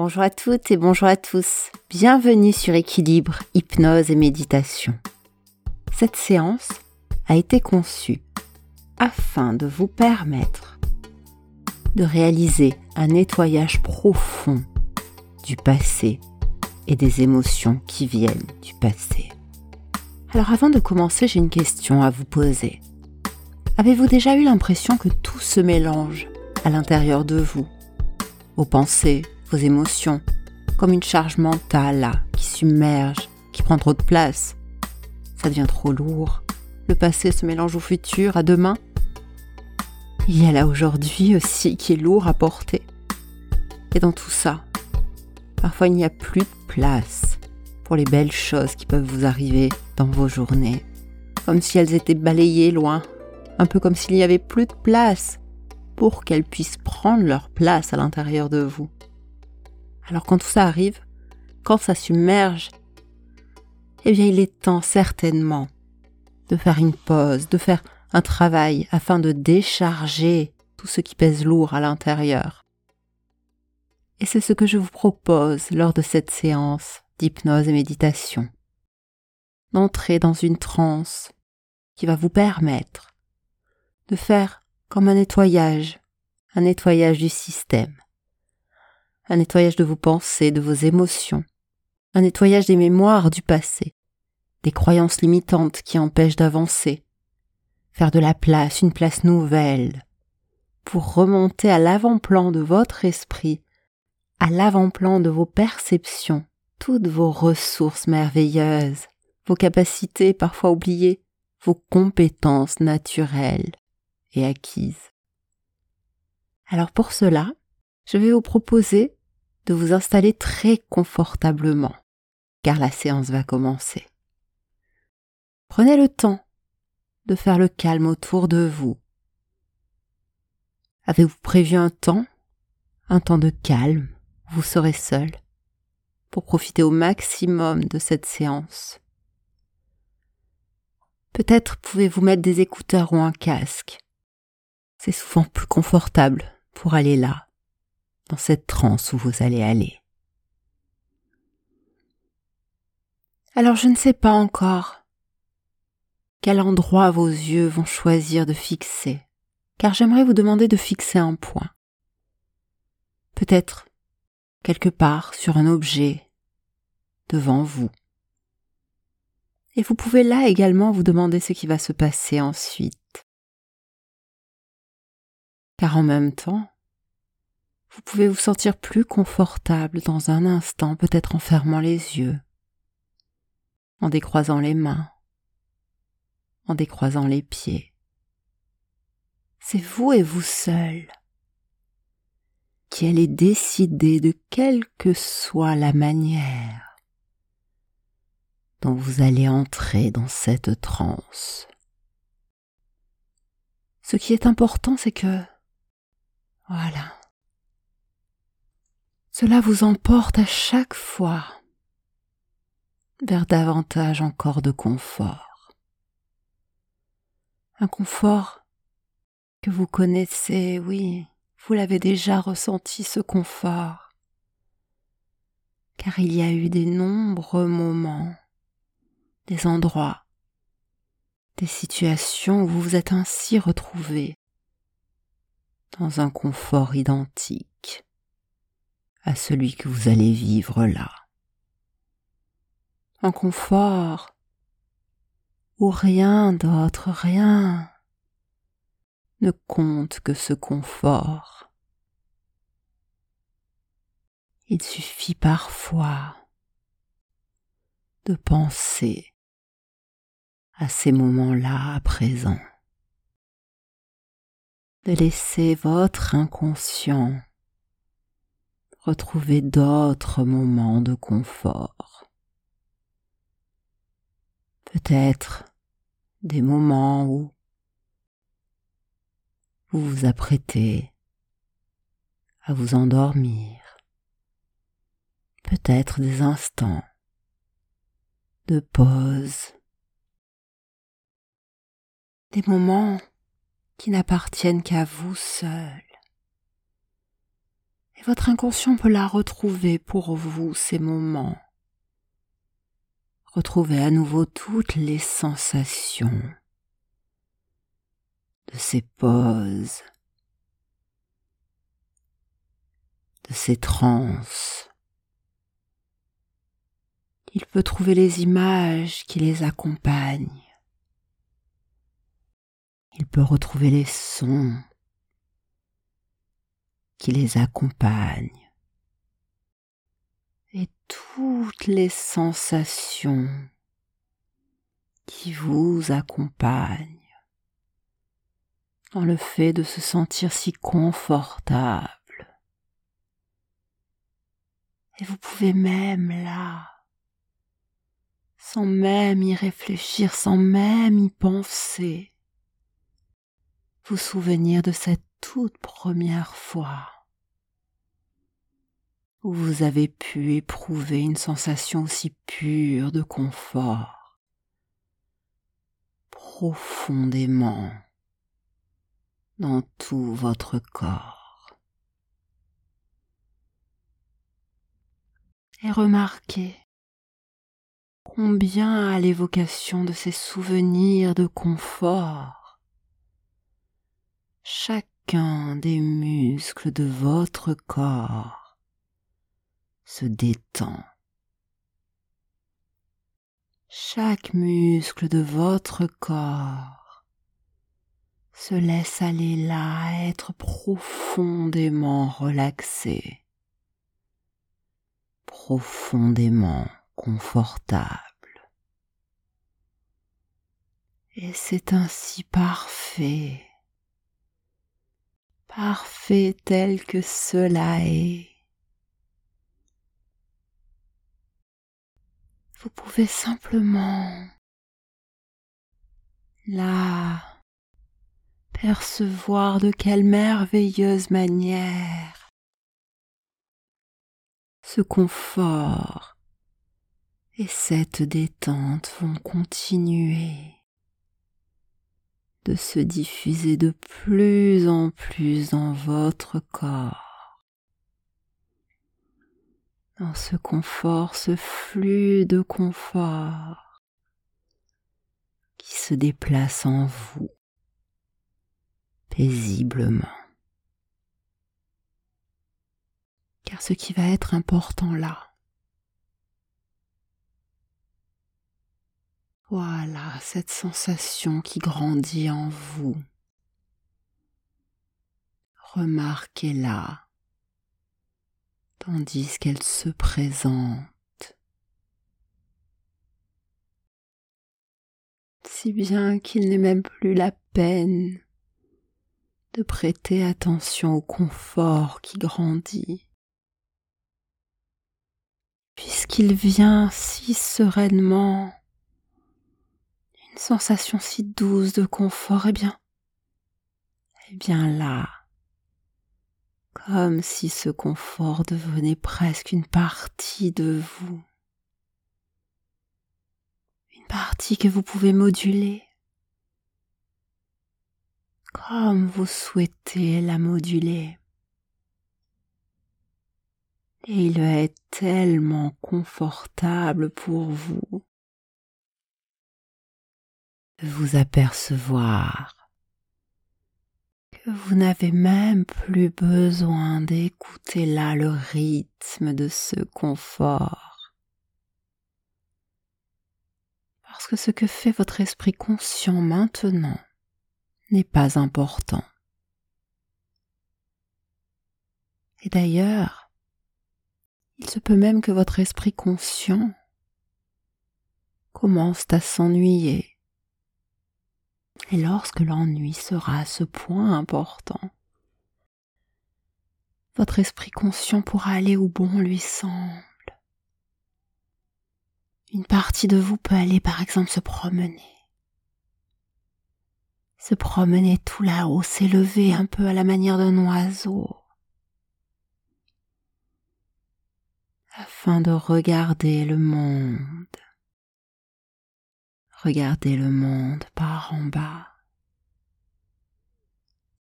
Bonjour à toutes et bonjour à tous. Bienvenue sur Équilibre, Hypnose et Méditation. Cette séance a été conçue afin de vous permettre de réaliser un nettoyage profond du passé et des émotions qui viennent du passé. Alors avant de commencer, j'ai une question à vous poser. Avez-vous déjà eu l'impression que tout se mélange à l'intérieur de vous? Vos pensées, vos émotions, comme une charge mentale qui submerge, qui prend trop de place. Ça devient trop lourd. Le passé se mélange au futur, à demain. Il y a là aujourd'hui aussi qui est lourd à porter. Et dans tout ça, parfois il n'y a plus de place pour les belles choses qui peuvent vous arriver dans vos journées, comme si elles étaient balayées loin, un peu comme s'il n'y avait plus de place pour qu'elles puissent prendre leur place à l'intérieur de vous. Alors quand tout ça arrive, quand ça submerge, eh bien il est temps certainement de faire une pause, de faire un travail afin de décharger tout ce qui pèse lourd à l'intérieur. Et c'est ce que je vous propose lors de cette séance d'hypnose et méditation. D'entrer dans une transe qui va vous permettre de faire comme un nettoyage, un nettoyage du système, un nettoyage de vos pensées, de vos émotions, un nettoyage des mémoires du passé, des croyances limitantes qui empêchent d'avancer, faire de la place, une place nouvelle, pour remonter à l'avant-plan de votre esprit, à l'avant-plan de vos perceptions, toutes vos ressources merveilleuses, vos capacités parfois oubliées, vos compétences naturelles et acquises. Alors pour cela, je vais vous proposer de vous installer très confortablement, car la séance va commencer. Prenez le temps de faire le calme autour de vous. Avez-vous prévu un temps, un temps de calme, où vous serez seul, pour profiter au maximum de cette séance Peut-être pouvez-vous mettre des écouteurs ou un casque. C'est souvent plus confortable pour aller là dans cette transe où vous allez aller. Alors je ne sais pas encore quel endroit vos yeux vont choisir de fixer, car j'aimerais vous demander de fixer un point. Peut-être quelque part sur un objet devant vous. Et vous pouvez là également vous demander ce qui va se passer ensuite. Car en même temps, vous pouvez vous sentir plus confortable dans un instant, peut-être en fermant les yeux, en décroisant les mains, en décroisant les pieds. C'est vous et vous seul qui allez décider de quelle que soit la manière dont vous allez entrer dans cette transe. Ce qui est important, c'est que, voilà, cela vous emporte à chaque fois vers davantage encore de confort. Un confort que vous connaissez, oui, vous l'avez déjà ressenti ce confort, car il y a eu des nombreux moments, des endroits, des situations où vous vous êtes ainsi retrouvé dans un confort identique à celui que vous allez vivre là. Un confort où rien d'autre, rien ne compte que ce confort. Il suffit parfois de penser à ces moments-là à présent, de laisser votre inconscient retrouver d'autres moments de confort. Peut-être des moments où vous vous apprêtez à vous endormir. Peut-être des instants de pause. Des moments qui n'appartiennent qu'à vous seul Et votre inconscient peut la retrouver pour vous ces moments. Retrouvez à nouveau toutes les sensations de ces pauses, de ces transes. Il peut trouver les images qui les accompagnent. Il peut retrouver les sons qui les accompagnent et toutes les sensations qui vous accompagnent dans le fait de se sentir si confortable. Et vous pouvez même là, sans même y réfléchir, sans même y penser, vous souvenir de cette toute première fois. Où vous avez pu éprouver une sensation aussi pure de confort, profondément. Dans tout votre corps. Et remarquez combien à l'évocation de ces souvenirs de confort, des muscles de votre corps se détend. Chaque muscle de votre corps se laisse aller là, être profondément relaxé, profondément confortable. Et c'est ainsi parfait, parfait tel que cela est. Vous pouvez simplement là percevoir de quelle merveilleuse manière ce confort et cette détente vont continuer de se diffuser de plus en plus dans votre corps. Dans ce confort, ce flux de confort qui se déplace en vous paisiblement. Car ce qui va être important là, voilà cette sensation qui grandit en vous. Remarquez-la tandis qu'elle se présente. Si bien qu'il n'est même plus la peine de prêter attention au confort qui grandit, puisqu'il vient si sereinement, sensation si douce de confort, eh bien, eh bien là, comme si ce confort devenait presque une partie de vous, une partie que vous pouvez moduler, comme vous souhaitez la moduler. Et il être tellement confortable pour vous vous apercevoir que vous n'avez même plus besoin d'écouter là le rythme de ce confort. Parce que ce que fait votre esprit conscient maintenant, n'est pas important. Et d'ailleurs, il se peut même que votre esprit conscient commence à s'ennuyer. Et lorsque l'ennui sera à ce point important, votre esprit conscient pourra aller où bon lui semble. Une partie de vous peut aller par exemple se promener. Se promener tout là-haut, s'élever un peu à la manière d'un oiseau, afin de regarder le monde, regarder le monde par en bas,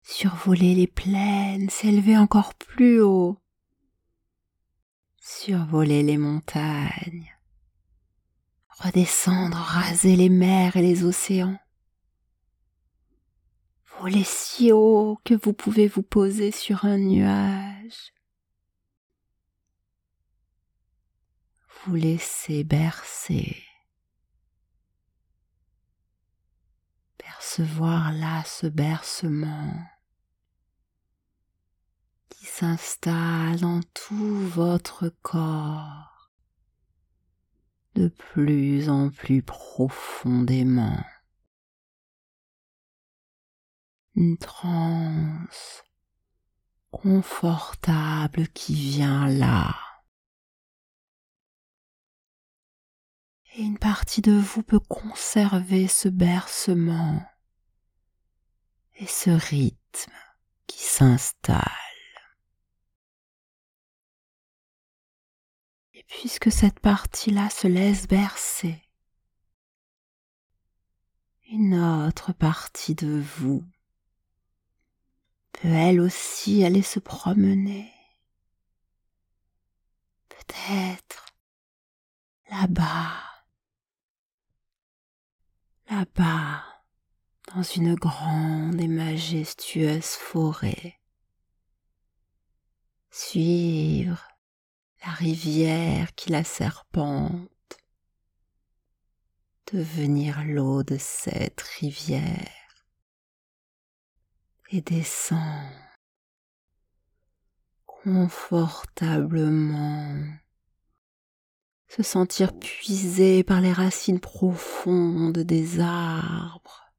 survoler les plaines, s'élever encore plus haut. Survoler les montagnes, redescendre, raser les mers et les océans, voler si haut que vous pouvez vous poser sur un nuage, vous laisser bercer, percevoir là ce bercement qui s'installe dans tout votre corps de plus en plus profondément. Une transe confortable qui vient là. Et une partie de vous peut conserver ce bercement et ce rythme qui s'installe. puisque cette partie-là se laisse bercer, une autre partie de vous peut elle aussi aller se promener. Peut-être là-bas, là-bas, dans une grande et majestueuse forêt. Suivre la rivière qui la serpente, devenir l'eau de cette rivière et descendre confortablement, se sentir puisé par les racines profondes des arbres,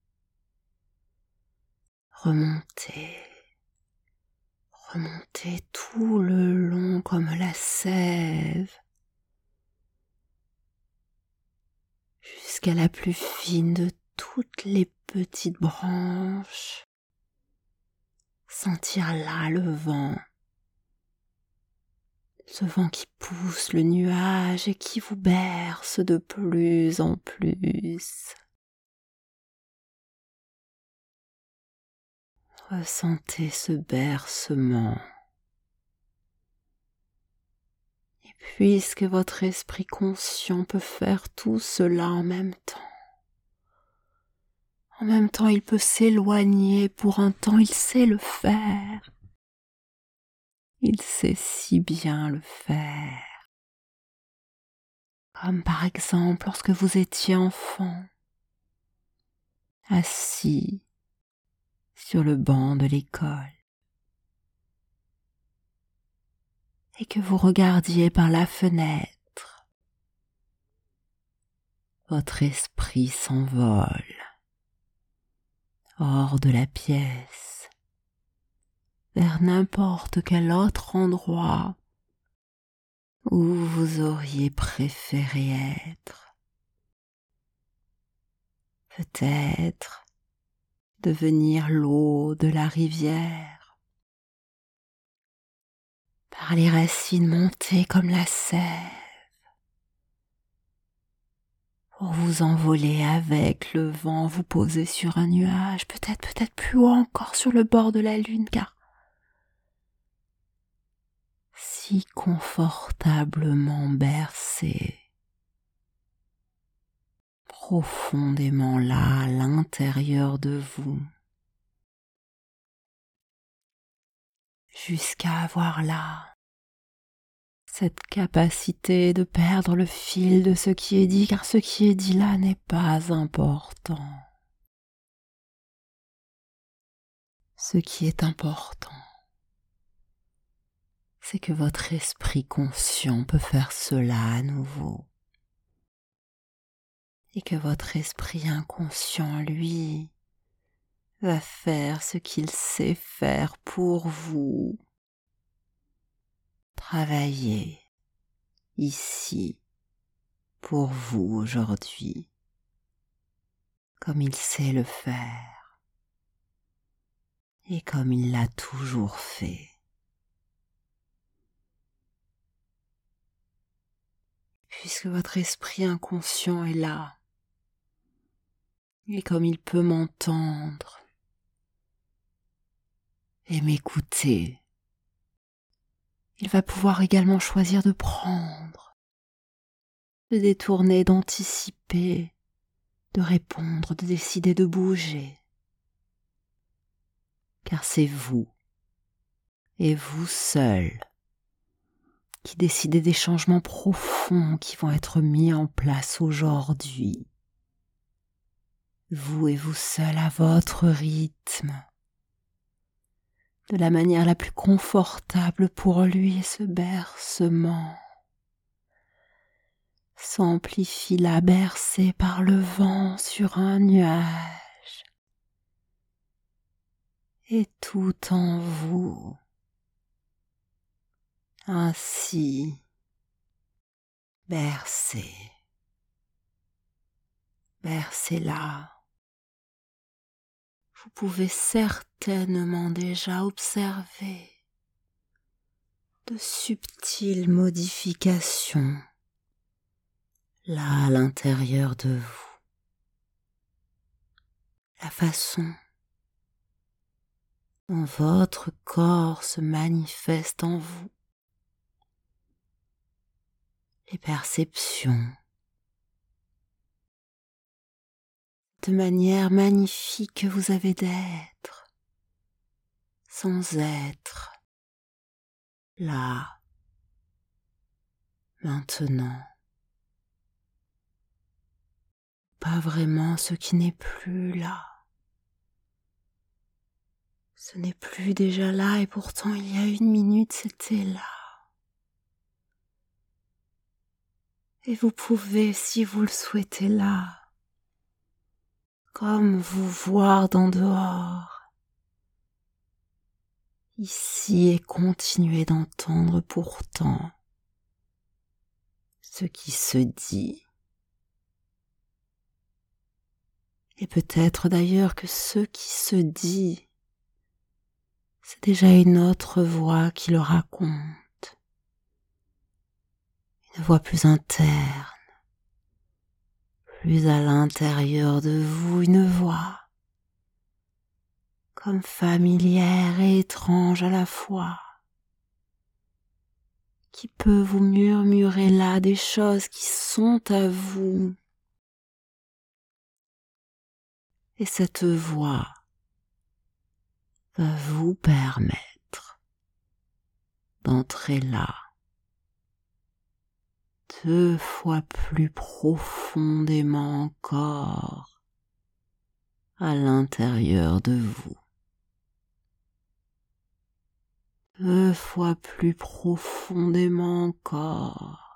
remonter. Remonter tout le long comme la sève. Jusqu'à la plus fine de toutes les petites branches. Sentir là le vent, ce vent qui pousse le nuage et qui vous berce de plus en plus. Ressentez ce bercement. Et puisque votre esprit conscient peut faire tout cela en même temps, en même temps il peut s'éloigner, pour un temps il sait le faire. Il sait si bien le faire. Comme par exemple lorsque vous étiez enfant, assis sur le banc de l'école. Et que vous regardiez par la fenêtre, votre esprit s'envole. Hors de la pièce vers n'importe quel autre endroit où vous auriez préféré être. Peut-être devenir l'eau de la rivière, par les racines montées comme la sève, pour vous envoler avec le vent, vous poser sur un nuage, peut-être, peut-être plus haut encore sur le bord de la lune, car si confortablement bercé. Profondément là à l'intérieur de vous, jusqu'à avoir là cette capacité de perdre le fil de ce qui est dit, car ce qui est dit là n'est pas important. Ce qui est important, c'est que votre esprit conscient peut faire cela à nouveau et que votre esprit inconscient, lui, va faire ce qu'il sait faire pour vous. Travailler ici pour vous aujourd'hui, comme il sait le faire et comme il l'a toujours fait. Puisque votre esprit inconscient est là, et comme il peut m'entendre et m'écouter. il va pouvoir également choisir de prendre, de détourner, d'anticiper, de répondre, de décider de bouger. Car c'est vous, et vous seul, qui décidez des changements profonds qui vont être mis en place aujourd'hui. Vous et vous seul à votre rythme, de la manière la plus confortable pour lui et ce bercement. S'amplifie la bercée par le vent sur un nuage. Et tout en vous ainsi bercé bercez-la vous pouvez certainement déjà observer de subtiles modifications là à l'intérieur de vous. La façon dont votre corps se manifeste en vous. Les perceptions de manière magnifique que vous avez d'être, sans être, là, maintenant. Pas vraiment ce qui n'est plus là. Ce n'est plus déjà là et pourtant il y a une minute c'était là. Et vous pouvez, si vous le souhaitez là, comme vous voir d'en dehors, ici et continuer d'entendre pourtant ce qui se dit. Et peut-être d'ailleurs que ce qui se dit, c'est déjà une autre voix qui le raconte, une voix plus interne. Plus à l'intérieur de vous une voix, comme familière et étrange à la fois, qui peut vous murmurer là des choses qui sont à vous? Et cette voix va vous permettre d'entrer là deux fois plus profondément encore à l'intérieur de vous. Deux fois plus profondément encore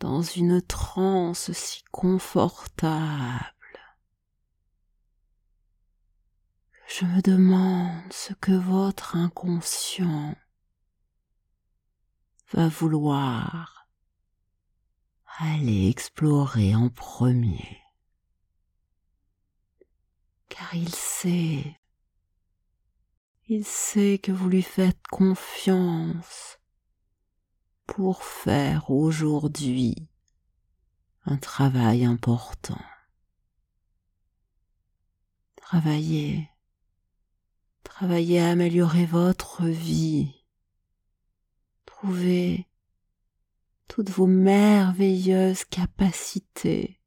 dans une transe si confortable. Je me demande ce que votre inconscient va vouloir aller explorer en premier. Car il sait, il sait que vous lui faites confiance pour faire aujourd'hui un travail important. Travailler, travailler à améliorer votre vie Trouvez toutes vos merveilleuses capacités,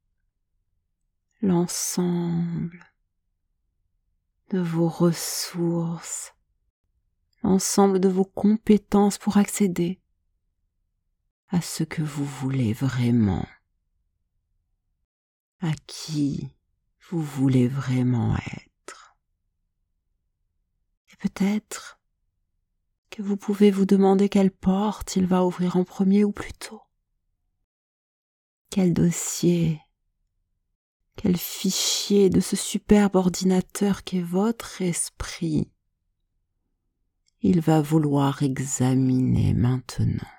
l'ensemble de vos ressources, l'ensemble de vos compétences pour accéder à ce que vous voulez vraiment, à qui vous voulez vraiment être. Et peut-être que vous pouvez vous demander quelle porte il va ouvrir en premier ou plutôt. Quel dossier, quel fichier de ce superbe ordinateur qu'est votre esprit. Il va vouloir examiner maintenant.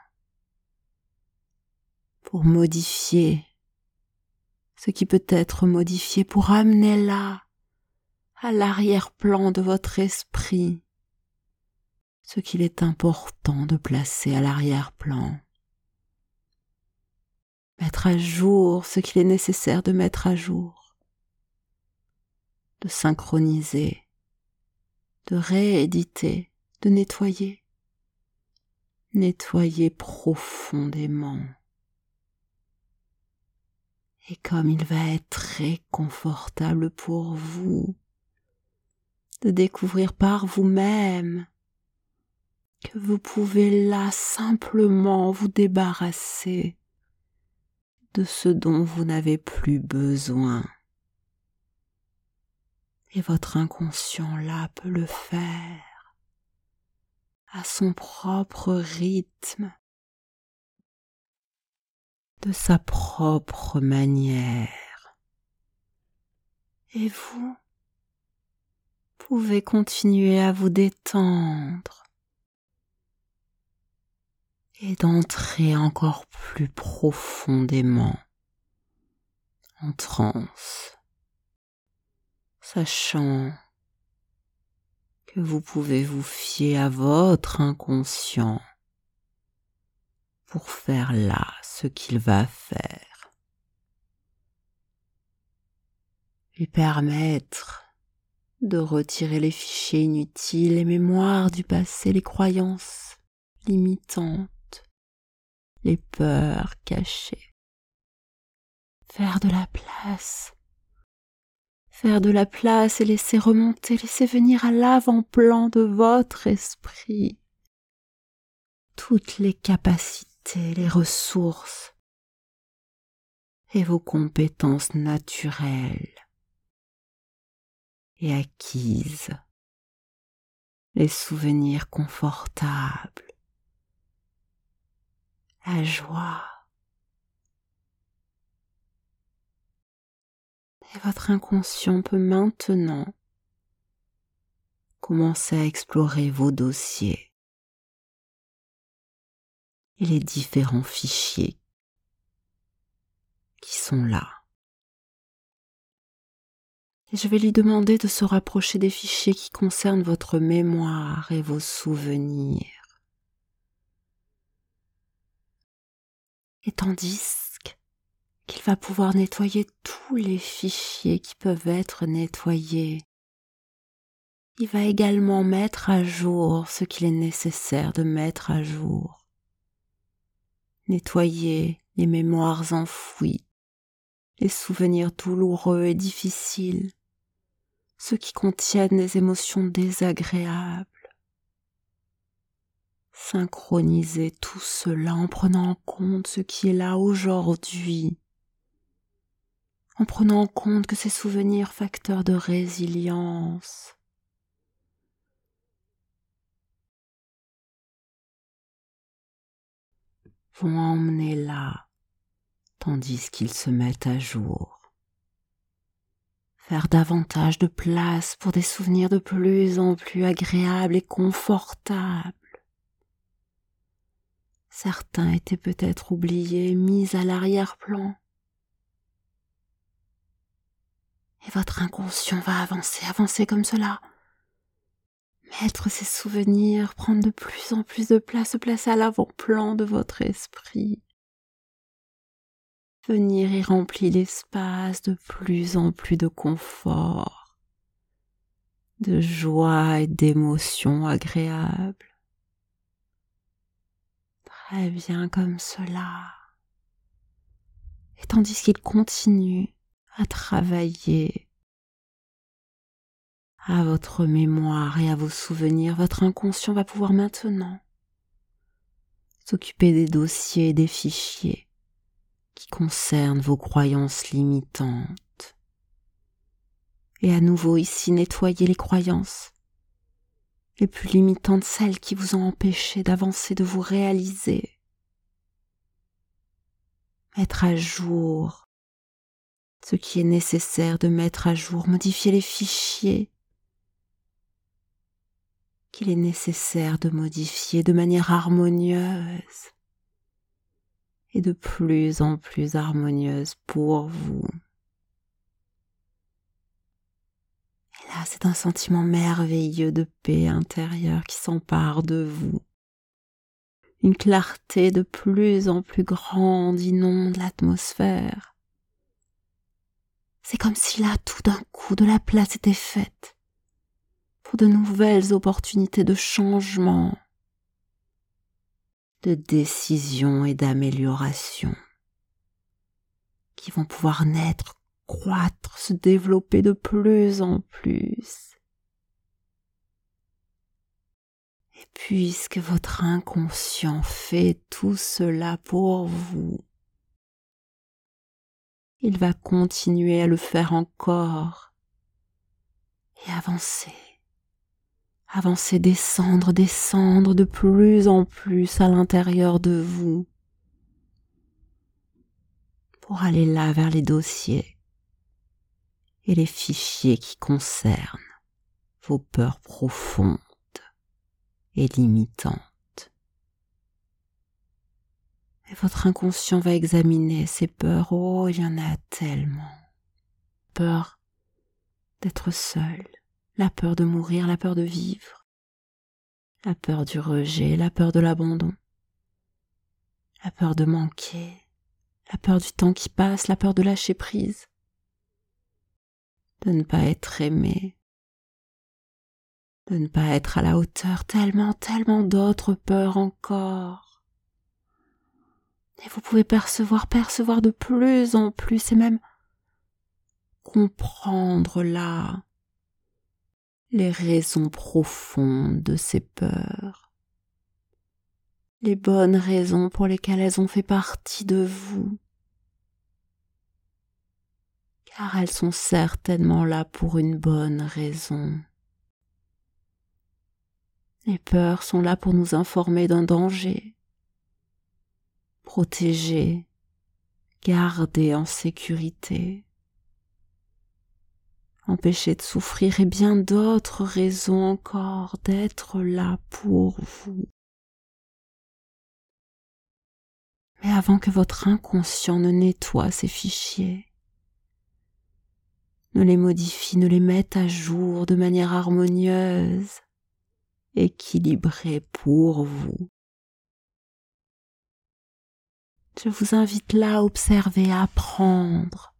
Pour modifier ce qui peut être modifié pour amener là à l'arrière-plan de votre esprit ce qu'il est important de placer à l'arrière-plan. Mettre à jour ce qu'il est nécessaire de mettre à jour, de synchroniser, de rééditer, de nettoyer, nettoyez profondément. Et comme il va être très confortable pour vous de découvrir par vous-même que vous pouvez là simplement vous débarrasser de ce dont vous n'avez plus besoin. Et votre inconscient là peut le faire à son propre rythme de sa propre manière. Et vous pouvez continuer à vous détendre et d'entrer encore plus profondément en transe, sachant que vous pouvez vous fier à votre inconscient pour faire là ce qu'il va faire. Lui permettre de retirer les fichiers inutiles, les mémoires du passé, les croyances limitantes, les peurs cachées. Faire de la place. Faire de la place et laisser remonter, laisser venir à l'avant-plan de votre esprit toutes les capacités les ressources et vos compétences naturelles et acquises, les souvenirs confortables, la joie. Et votre inconscient peut maintenant commencer à explorer vos dossiers et les différents fichiers qui sont là. Et je vais lui demander de se rapprocher des fichiers qui concernent votre mémoire et vos souvenirs. Et tandis qu'il va pouvoir nettoyer tous les fichiers qui peuvent être nettoyés, il va également mettre à jour ce qu'il est nécessaire de mettre à jour nettoyer les mémoires enfouies, les souvenirs douloureux et difficiles, ceux qui contiennent des émotions désagréables. Synchroniser tout cela en prenant en compte ce qui est là aujourd'hui, en prenant en compte que ces souvenirs facteurs de résilience, vont emmener là, tandis qu'ils se mettent à jour. Faire davantage de place pour des souvenirs de plus en plus agréables et confortables. Certains étaient peut-être oubliés, mis à l'arrière-plan. Et votre inconscient va avancer, avancer comme cela, mettre ses souvenirs, prendre de plus en plus de place, se placer à l'avant-plan de votre esprit. Venir y remplir l'espace de plus en plus de confort, de joie et d'émotions agréables. Très bien comme cela. Et tandis qu'il continue à travailler à votre mémoire et à vos souvenirs, votre inconscient va pouvoir maintenant s'occuper des dossiers et des fichiers qui concernent vos croyances limitantes. Et à nouveau ici nettoyer les croyances les plus limitantes, celles qui vous ont empêché d'avancer, de vous réaliser. Mettre à jour ce qui est nécessaire de mettre à jour, modifier les fichiers qu'il est nécessaire de modifier de manière harmonieuse et de plus en plus harmonieuse pour vous. Là, c'est un sentiment merveilleux de paix intérieure qui s'empare de vous. Une clarté de plus en plus grande inonde l'atmosphère. C'est comme si là, tout d'un coup, de la place était faite pour de nouvelles opportunités de changement, de décision et d'amélioration qui vont pouvoir naître, croître, se développer de plus en plus. Et puisque votre inconscient fait tout cela pour vous, il va continuer à le faire encore et avancer, avancer, descendre, descendre de plus en plus à l'intérieur de vous pour aller là vers les dossiers et les fichiers qui concernent vos peurs profondes et limitantes votre inconscient va examiner ces peurs. Oh, il y en a tellement. Peur d'être seul, la peur de mourir, la peur de vivre, la peur du rejet, la peur de l'abandon, la peur de manquer, la peur du temps qui passe, la peur de lâcher prise, de ne pas être aimé, de ne pas être à la hauteur, tellement, tellement d'autres peurs encore. Et vous pouvez percevoir, percevoir de plus en plus et même comprendre là les raisons profondes de ces peurs, les bonnes raisons pour lesquelles elles ont fait partie de vous, car elles sont certainement là pour une bonne raison. Les peurs sont là pour nous informer d'un danger, protéger, garder en sécurité, empêcher de souffrir et bien d'autres raisons encore d'être là pour vous. Mais avant que votre inconscient ne nettoie ces fichiers, ne les modifie, ne les mette à jour de manière harmonieuse, équilibrée pour vous, je vous invite là à observer, à apprendre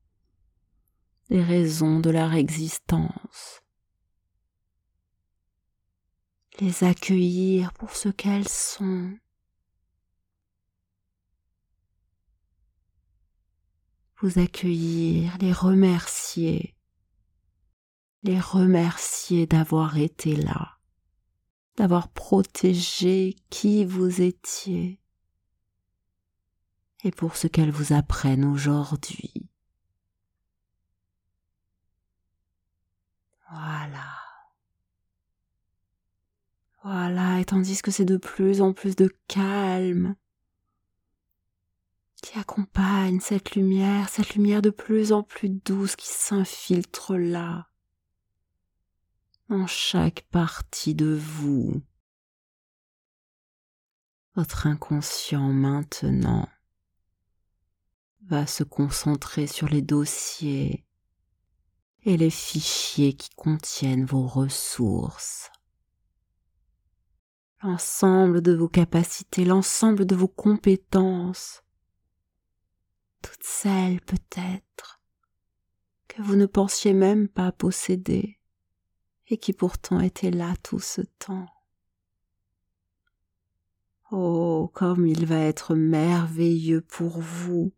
les raisons de leur existence, les accueillir pour ce qu'elles sont. Vous accueillir, les remercier, les remercier d'avoir été là, d'avoir protégé qui vous étiez et pour ce qu'elles vous apprennent aujourd'hui. Voilà. Voilà, et tandis que c'est de plus en plus de calme qui accompagne cette lumière, cette lumière de plus en plus douce qui s'infiltre là, dans chaque partie de vous. Votre inconscient maintenant va se concentrer sur les dossiers et les fichiers qui contiennent vos ressources. L'ensemble de vos capacités, l'ensemble de vos compétences, toutes celles peut-être que vous ne pensiez même pas posséder qui pourtant étaient là tout ce temps. Oh, comme il va être merveilleux pour vous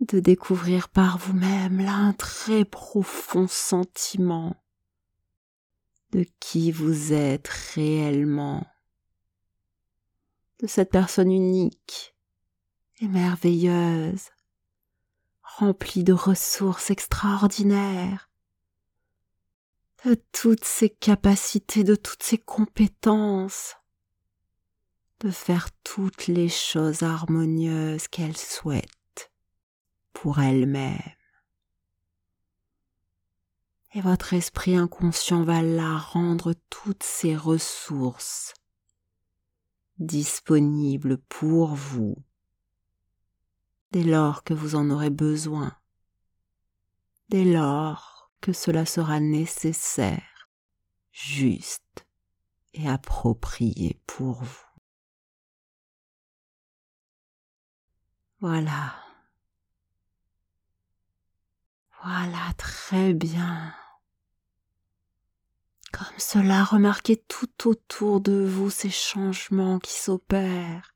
de découvrir par vous-même là un très profond sentiment de qui vous êtes réellement, de cette personne unique et merveilleuse, remplie de ressources extraordinaires, de toutes ses capacités, de toutes ses compétences, de faire toutes les choses harmonieuses qu'elle souhaite pour elle-même. Et votre esprit inconscient va la rendre toutes ses ressources disponibles pour vous dès lors que vous en aurez besoin, dès lors que cela sera nécessaire, juste et approprié pour vous. Voilà. Voilà, très bien. Comme cela, remarquez tout autour de vous ces changements qui s'opèrent.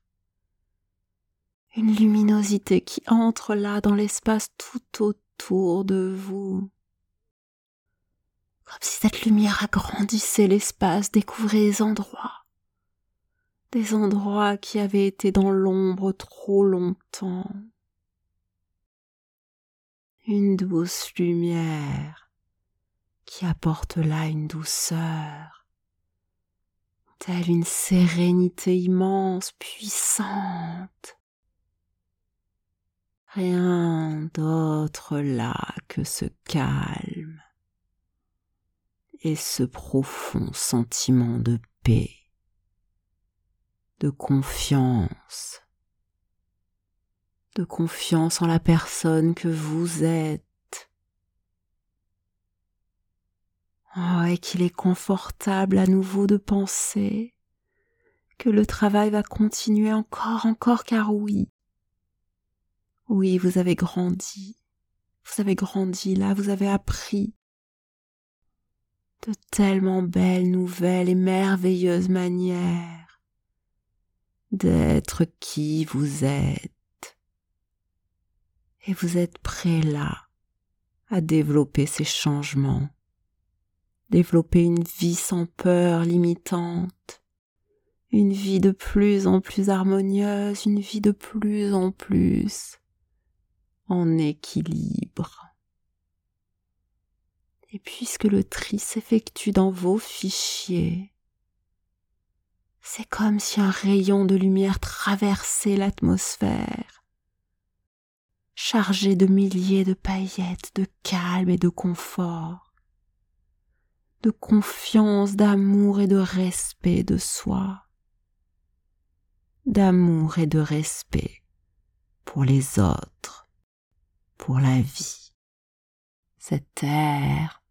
Une luminosité qui entre là dans l'espace tout autour de vous. Si cette lumière agrandissait l'espace, découvrez des endroits. Des endroits qui avaient été dans l'ombre trop longtemps. Une douce lumière qui apporte là une douceur, telle une sérénité immense, puissante. Rien d'autre là que ce calme et ce profond sentiment de paix, de confiance, de confiance en la personne que vous êtes. Oh, et qu'il est confortable à nouveau de penser que le travail va continuer encore, encore, car oui, oui, vous avez grandi, vous avez grandi là, vous avez appris de tellement belles nouvelles et merveilleuses manières d'être qui vous êtes. Et vous êtes prêt là à développer ces changements développer une vie sans peur limitante, une vie de plus en plus harmonieuse, une vie de plus en plus en équilibre. Et puisque le tri s'effectue dans vos fichiers, c'est comme si un rayon de lumière traversait l'atmosphère, chargé de milliers de paillettes de calme et de confort de confiance, d'amour et de respect de soi, d'amour et de respect pour les autres, pour la vie. Cet air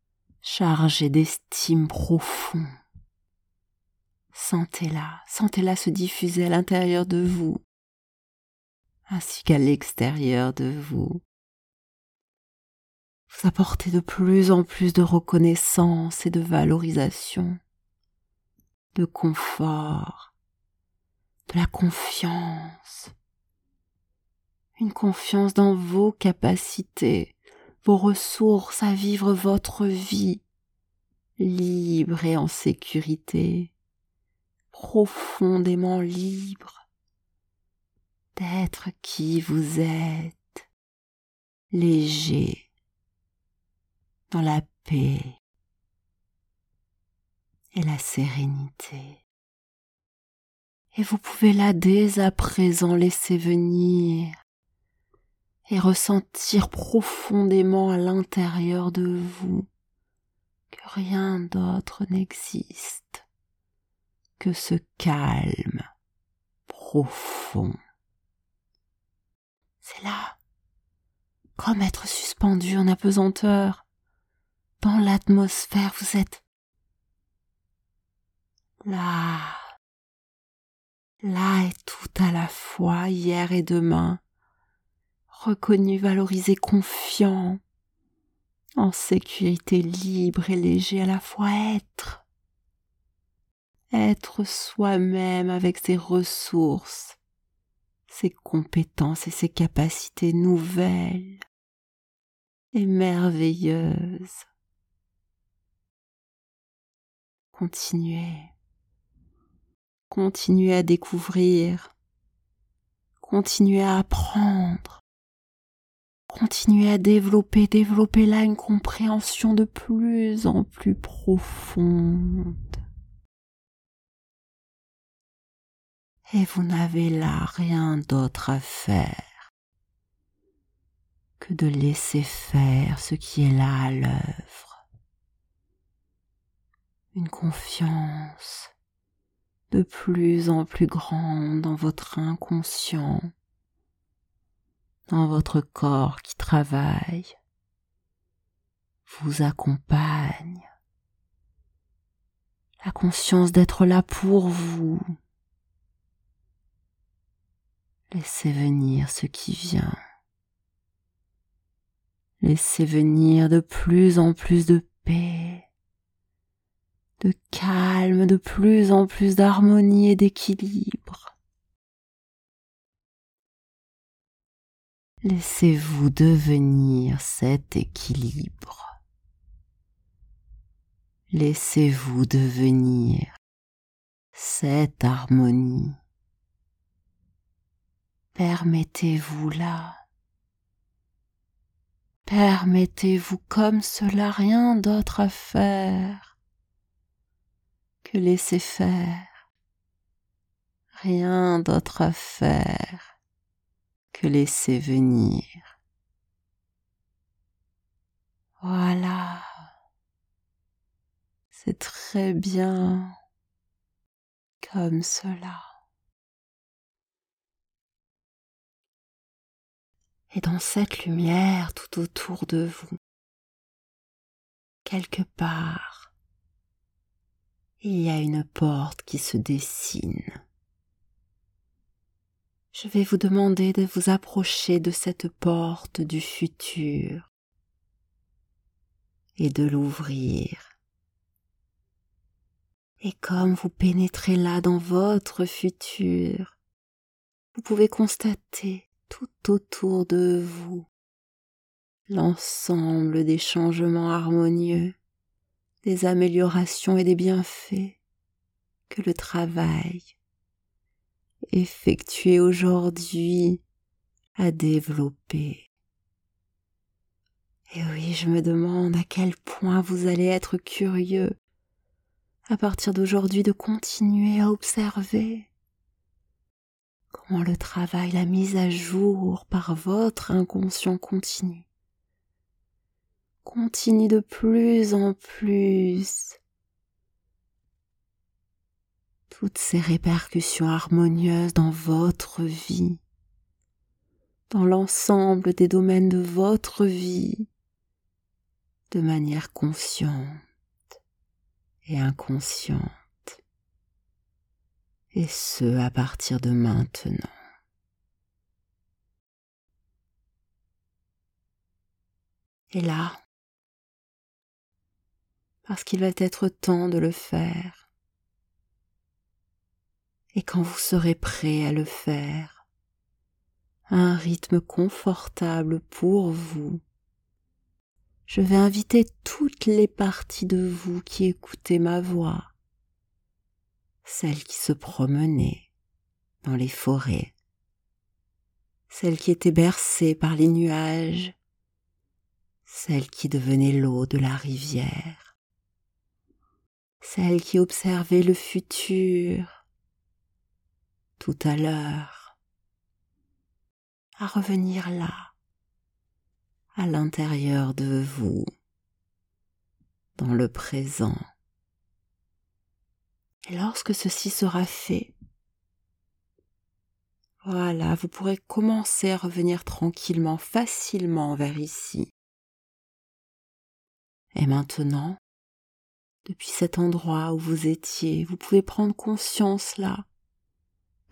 chargé d'estime profonde. Sentez-la, sentez-la se diffuser à l'intérieur de vous, ainsi qu'à l'extérieur de vous vous apportez de plus en plus de reconnaissance et de valorisation, de confort, de la confiance, une confiance dans vos capacités, vos ressources à vivre votre vie libre et en sécurité, profondément libre d'être qui vous êtes, léger, dans la paix et la sérénité. Et vous pouvez là dès à présent laisser venir et ressentir profondément à l'intérieur de vous que rien d'autre n'existe que ce calme profond. C'est là, comme être suspendu en apesanteur, dans l'atmosphère, vous êtes là, là et tout à la fois, hier et demain, reconnu, valorisé, confiant, en sécurité libre et léger à la fois être, être soi-même avec ses ressources, ses compétences et ses capacités nouvelles et merveilleuses. Continuez. Continuez à découvrir. Continuez à apprendre. Continuez à développer, développer là une compréhension de plus en plus profonde. Et vous n'avez là rien d'autre à faire que de laisser faire ce qui est là à l'œuvre une confiance de plus en plus grande dans votre inconscient, dans votre corps qui travaille, vous accompagne, la conscience d'être là pour vous. Laissez venir ce qui vient. Laissez venir de plus en plus de paix, de calme, de plus en plus d'harmonie et d'équilibre. Laissez-vous devenir cet équilibre. Laissez-vous devenir cette harmonie. Permettez-vous là. Permettez-vous comme cela rien d'autre à faire que laisser faire. Rien d'autre à faire laisser venir. Voilà. C'est très bien comme cela. et dans cette lumière tout autour de vous, quelque part, il y a une porte qui se dessine. Je vais vous demander de vous approcher de cette porte du futur et de l'ouvrir. Et comme vous pénétrez là dans votre futur, vous pouvez constater tout autour de vous l'ensemble des changements harmonieux, des améliorations et des bienfaits que le travail effectué aujourd'hui a développé. Et oui, je me demande à quel point vous allez être curieux à partir d'aujourd'hui de continuer à observer comment le travail, la mise à jour par votre inconscient continue. Continue de plus en plus. Toutes ces répercussions harmonieuses dans votre vie, dans l'ensemble des domaines de votre vie, de manière consciente et inconsciente et ce à partir de maintenant. Et là, parce qu'il va être temps de le faire, et quand vous serez prêt à le faire, un rythme confortable pour vous, je vais inviter toutes les parties de vous qui écoutez ma voix celle qui se promenait dans les forêts, celle qui était bercée par les nuages, celle qui devenait l'eau de la rivière, celle qui observait le futur tout à l'heure, à revenir là, à l'intérieur de vous, dans le présent. Et lorsque ceci sera fait, voilà, vous pourrez commencer à revenir tranquillement, facilement vers ici. Et maintenant, depuis cet endroit où vous étiez, vous pouvez prendre conscience là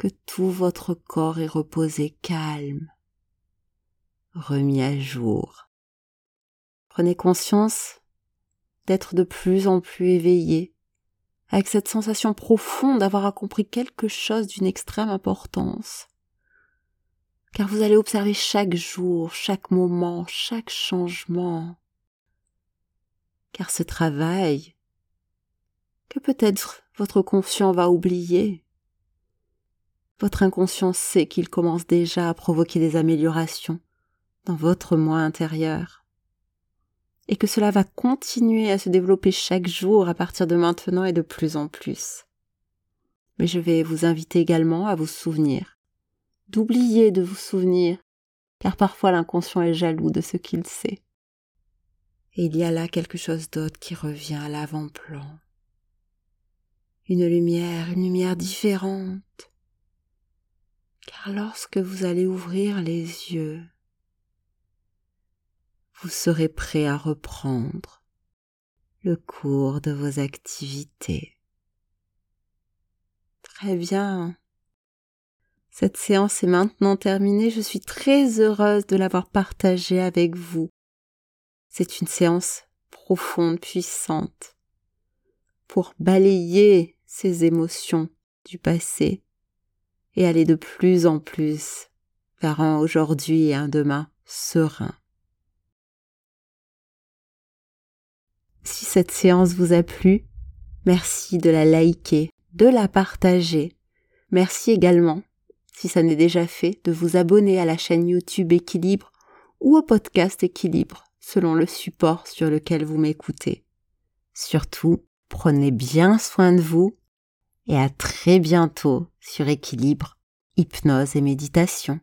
que tout votre corps est reposé calme, remis à jour. Prenez conscience d'être de plus en plus éveillé, avec cette sensation profonde d'avoir accompli quelque chose d'une extrême importance. Car vous allez observer chaque jour, chaque moment, chaque changement. Car ce travail, que peut-être votre conscient va oublier, votre inconscient sait qu'il commence déjà à provoquer des améliorations dans votre moi intérieur et que cela va continuer à se développer chaque jour à partir de maintenant et de plus en plus. Mais je vais vous inviter également à vous souvenir, d'oublier de vous souvenir, car parfois l'inconscient est jaloux de ce qu'il sait. Et il y a là quelque chose d'autre qui revient à l'avant-plan. Une lumière, une lumière différente. Car lorsque vous allez ouvrir les yeux, vous serez prêt à reprendre le cours de vos activités. Très bien. Cette séance est maintenant terminée. Je suis très heureuse de l'avoir partagée avec vous. C'est une séance profonde, puissante, pour balayer ces émotions du passé et aller de plus en plus vers un aujourd'hui et un demain serein. Si cette séance vous a plu, merci de la liker, de la partager. Merci également, si ça n'est déjà fait, de vous abonner à la chaîne YouTube Équilibre ou au podcast Équilibre, selon le support sur lequel vous m'écoutez. Surtout, prenez bien soin de vous et à très bientôt sur Équilibre, Hypnose et Méditation.